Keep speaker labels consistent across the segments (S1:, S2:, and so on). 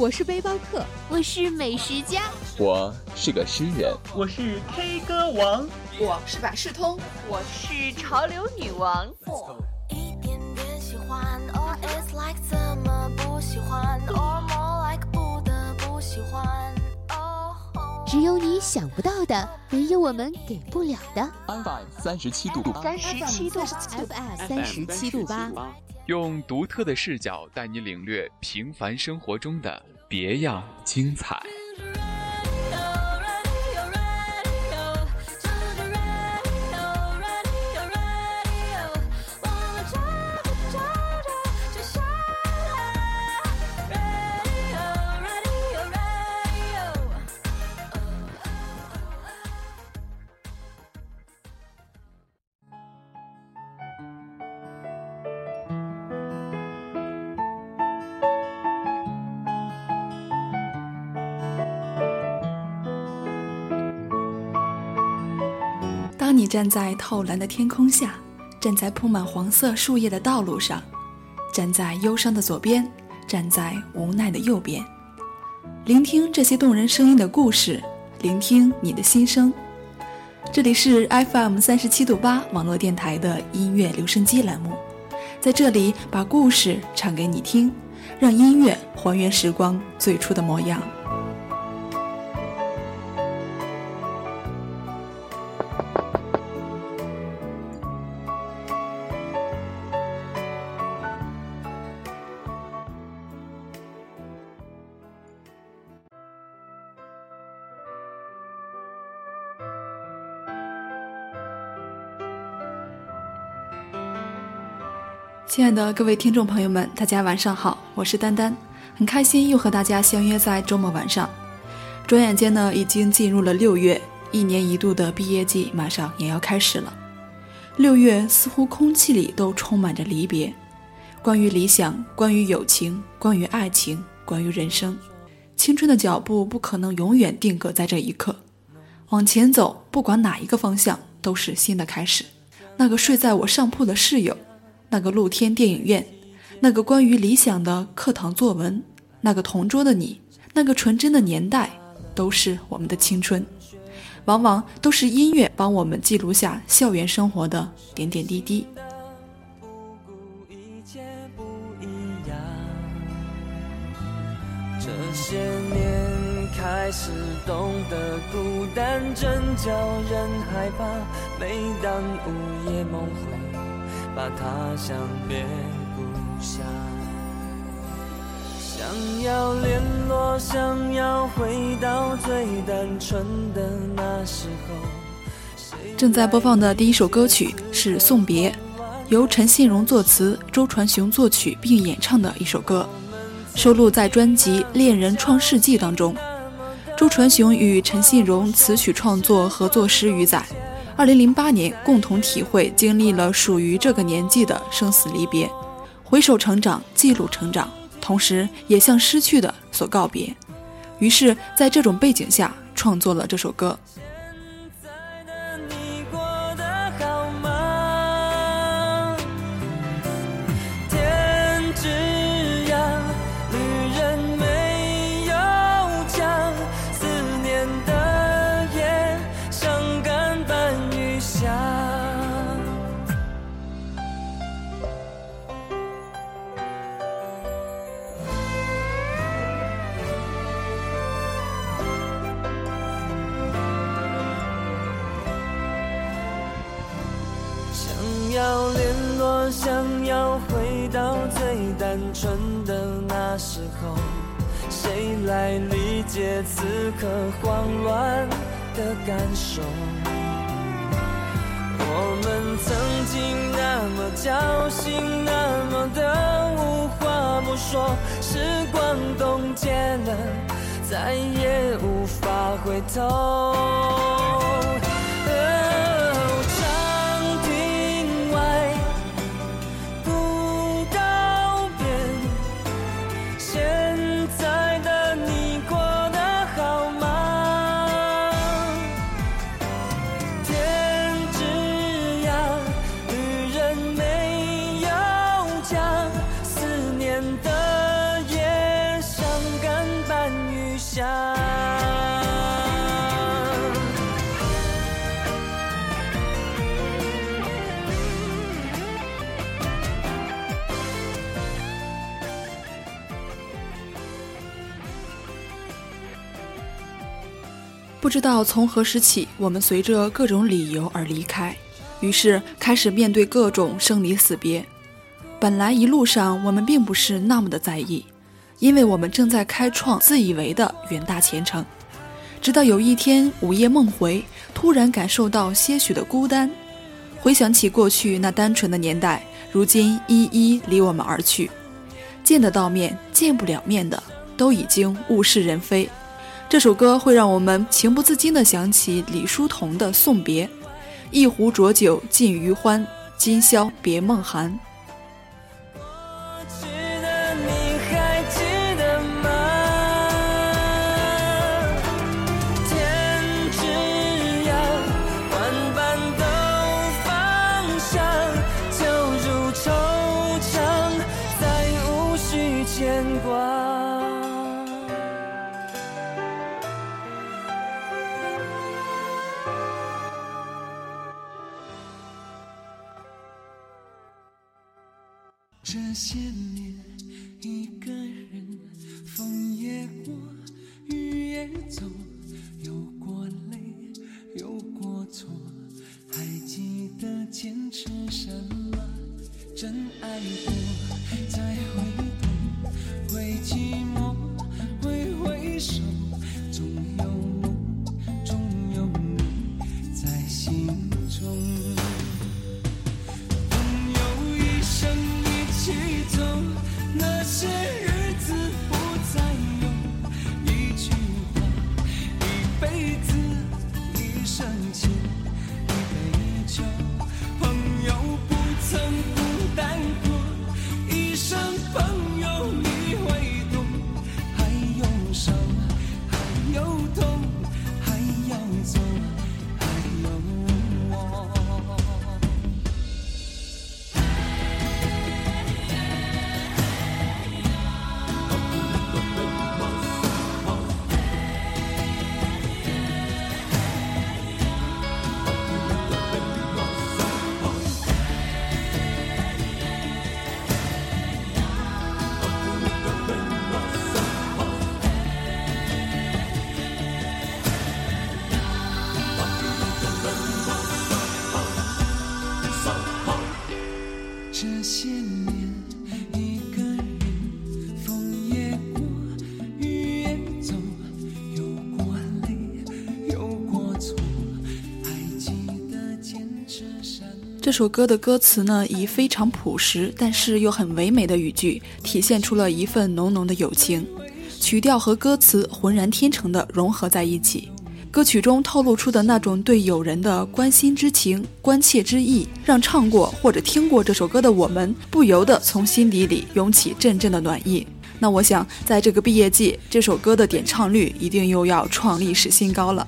S1: 我是背包客，我是美食家，
S2: 我是个诗人，
S3: 我是 K 歌王，
S4: 我是百事通，
S5: 我是潮流女王。
S6: 一点点喜欢，or it's like 怎么不喜欢，or more like 不得不喜欢。
S1: 只有你想不到的，没有我们给不了的。
S2: FM 三十七度。八，
S5: 三十七度
S1: ，FM 三十七度八，
S7: 用独特的视角带你领略平凡生活中的别样精彩。
S8: 站在透蓝的天空下，站在铺满黄色树叶的道路上，站在忧伤的左边，站在无奈的右边，聆听这些动人声音的故事，聆听你的心声。这里是 FM 三十七度八网络电台的音乐留声机栏目，在这里把故事唱给你听，让音乐还原时光最初的模样。亲爱的各位听众朋友们，大家晚上好，我是丹丹，很开心又和大家相约在周末晚上。转眼间呢，已经进入了六月，一年一度的毕业季马上也要开始了。六月似乎空气里都充满着离别，关于理想，关于友情，关于爱情，关于人生。青春的脚步不可能永远定格在这一刻，往前走，不管哪一个方向，都是新的开始。那个睡在我上铺的室友。那个露天电影院，那个关于理想的课堂作文，那个同桌的你，那个纯真的年代，都是我们的青春。往往都是音乐帮我们记录下校园生活的点点滴滴。
S9: 这些年开始懂得孤单真叫人害怕，每当午夜梦回。把他乡变故乡，想要联络，想要回到最单纯的那时候。
S8: 正在播放的第一首歌曲是《送别》，由陈信荣作词，周传雄作曲并演唱的一首歌，收录在专辑《恋人创世纪》当中。周传雄与陈信荣词曲创作合作十余载。二零零八年，共同体会经历了属于这个年纪的生死离别，回首成长，记录成长，同时也向失去的所告别。于是，在这种背景下，创作了这首歌。
S10: 解此刻慌乱的感受？我们曾经那么交心，那么的无话不说，时光冻结了，再也无法回头。
S8: 不知道从何时起，我们随着各种理由而离开，于是开始面对各种生离死别。本来一路上我们并不是那么的在意，因为我们正在开创自以为的远大前程。直到有一天午夜梦回，突然感受到些许的孤单，回想起过去那单纯的年代，如今一一离我们而去。见得到面，见不了面的，都已经物是人非。这首歌会让我们情不自禁地想起李叔同的《送别》：“一壶浊酒尽余欢，今宵别梦寒。”
S9: 这些年，一个那些人
S8: 这首歌的歌词呢，以非常朴实，但是又很唯美的语句，体现出了一份浓浓的友情。曲调和歌词浑然天成的融合在一起，歌曲中透露出的那种对友人的关心之情、关切之意，让唱过或者听过这首歌的我们，不由得从心底里涌起阵阵的暖意。那我想，在这个毕业季，这首歌的点唱率一定又要创历史新高了。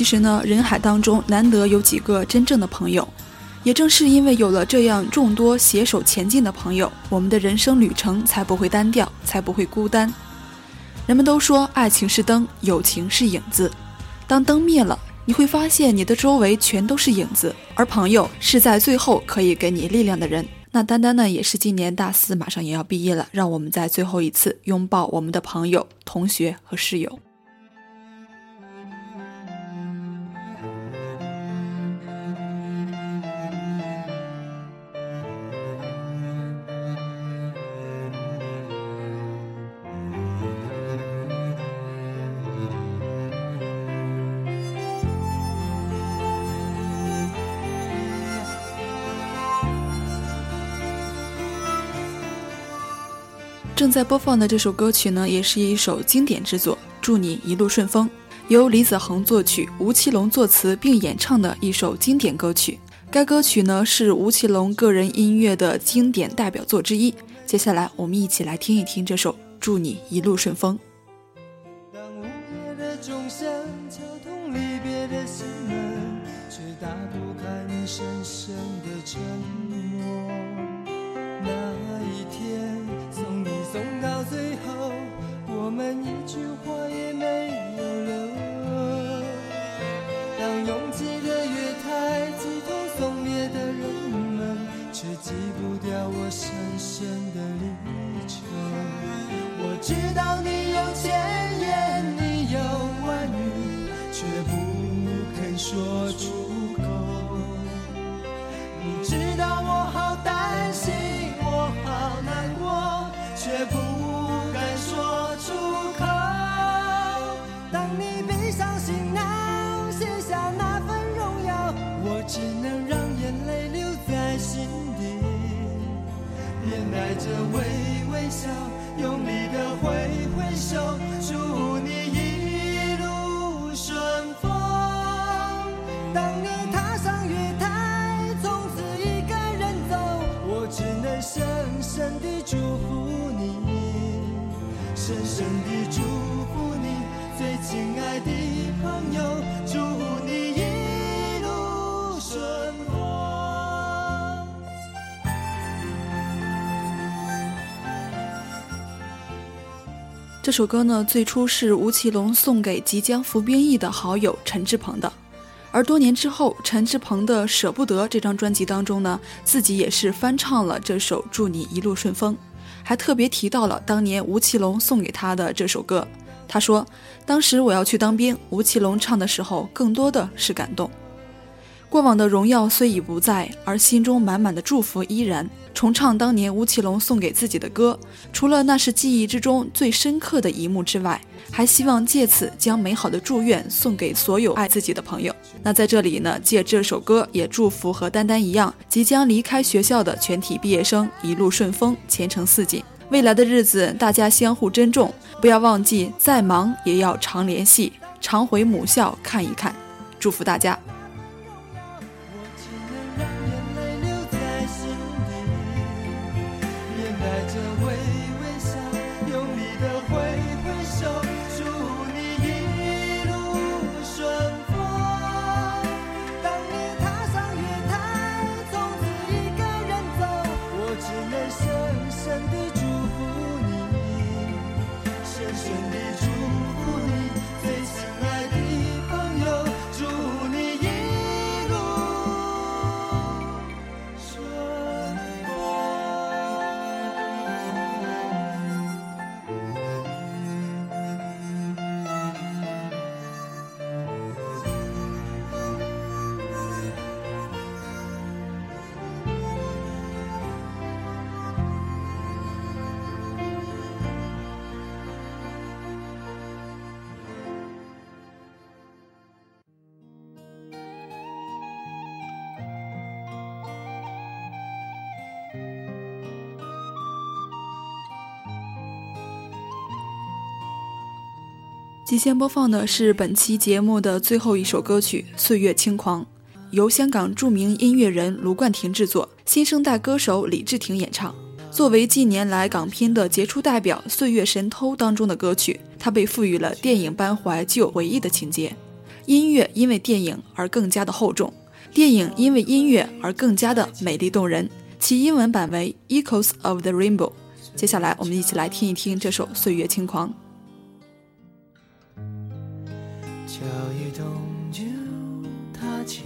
S8: 其实呢，人海当中难得有几个真正的朋友，也正是因为有了这样众多携手前进的朋友，我们的人生旅程才不会单调，才不会孤单。人们都说爱情是灯，友情是影子。当灯灭了，你会发现你的周围全都是影子，而朋友是在最后可以给你力量的人。那丹丹呢，也是今年大四，马上也要毕业了，让我们在最后一次拥抱我们的朋友、同学和室友。正在播放的这首歌曲呢，也是一首经典之作，《祝你一路顺风》，由李子恒作曲，吴奇隆作词并演唱的一首经典歌曲。该歌曲呢是吴奇隆个人音乐的经典代表作之一。接下来，我们一起来听一听这首《祝你一路顺风》。
S4: 洗不掉我深深的离愁。我知道你有千言，你有万语，却不肯说出着微微笑，用力的挥挥手，祝你一路顺风。当你踏上月台，从此一个人走，我只能深深地祝福你，深深地祝福你，最亲爱的朋友，
S8: 这首歌呢，最初是吴奇隆送给即将服兵役的好友陈志朋的，而多年之后，陈志朋的《舍不得》这张专辑当中呢，自己也是翻唱了这首《祝你一路顺风》，还特别提到了当年吴奇隆送给他的这首歌。他说：“当时我要去当兵，吴奇隆唱的时候，更多的是感动。过往的荣耀虽已不在，而心中满满的祝福依然。重唱当年吴奇隆送给自己的歌，除了那是记忆之中最深刻的一幕之外，还希望借此将美好的祝愿送给所有爱自己的朋友。那在这里呢，借这首歌也祝福和丹丹一样即将离开学校的全体毕业生一路顺风，前程似锦。未来的日子，大家相互珍重，不要忘记，再忙也要常联系，常回母校看一看。祝福大家。即先播放的是本期节目的最后一首歌曲《岁月轻狂》，由香港著名音乐人卢冠廷制作，新生代歌手李治廷演唱。作为近年来港片的杰出代表，《岁月神偷》当中的歌曲，它被赋予了电影般怀旧回忆的情节。音乐因为电影而更加的厚重，电影因为音乐而更加的美丽动人。其英文版为《Echoes of the Rainbow》。接下来，我们一起来听一听这首《岁月轻狂》。
S9: 脚一动就踏前，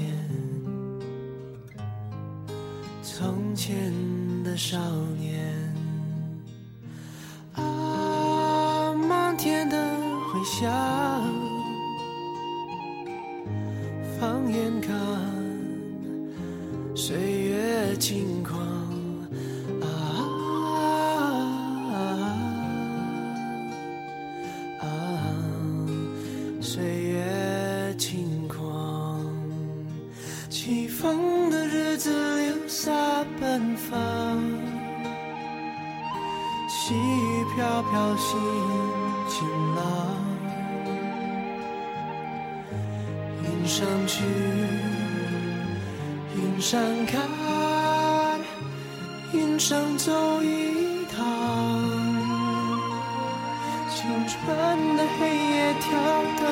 S9: 从前的少年啊，漫天的回响，放眼看，岁月轻狂。青春的黑夜跳灯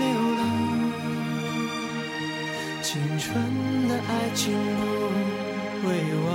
S9: 流浪，青春的爱情不会忘，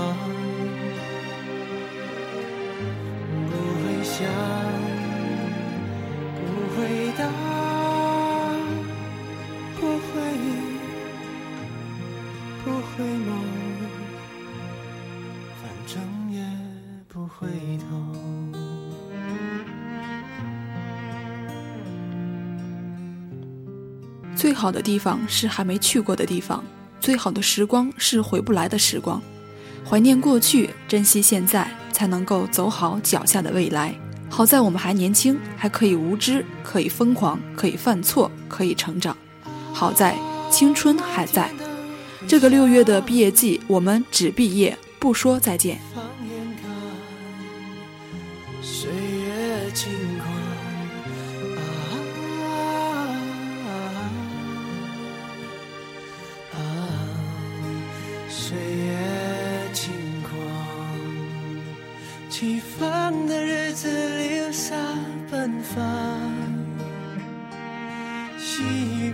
S8: 最好的地方是还没去过的地方，最好的时光是回不来的时光。怀念过去，珍惜现在，才能够走好脚下的未来。好在我们还年轻，还可以无知，可以疯狂，可以犯错，可以成长。好在青春还在。这个六月的毕业季，我们只毕业，不说再见。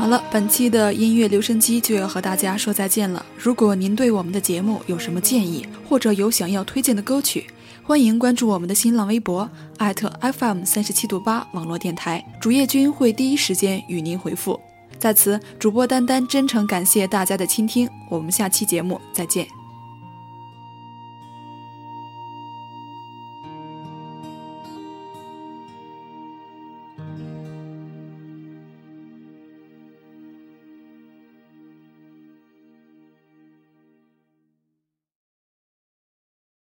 S8: 好了，本期的音乐留声机就要和大家说再见了。如果您对我们的节目有什么建议，或者有想要推荐的歌曲，欢迎关注我们的新浪微博艾特 FM 三十七度八网络电台，主页君会第一时间与您回复。在此，主播丹丹真诚感谢大家的倾听，我们下期节目再见。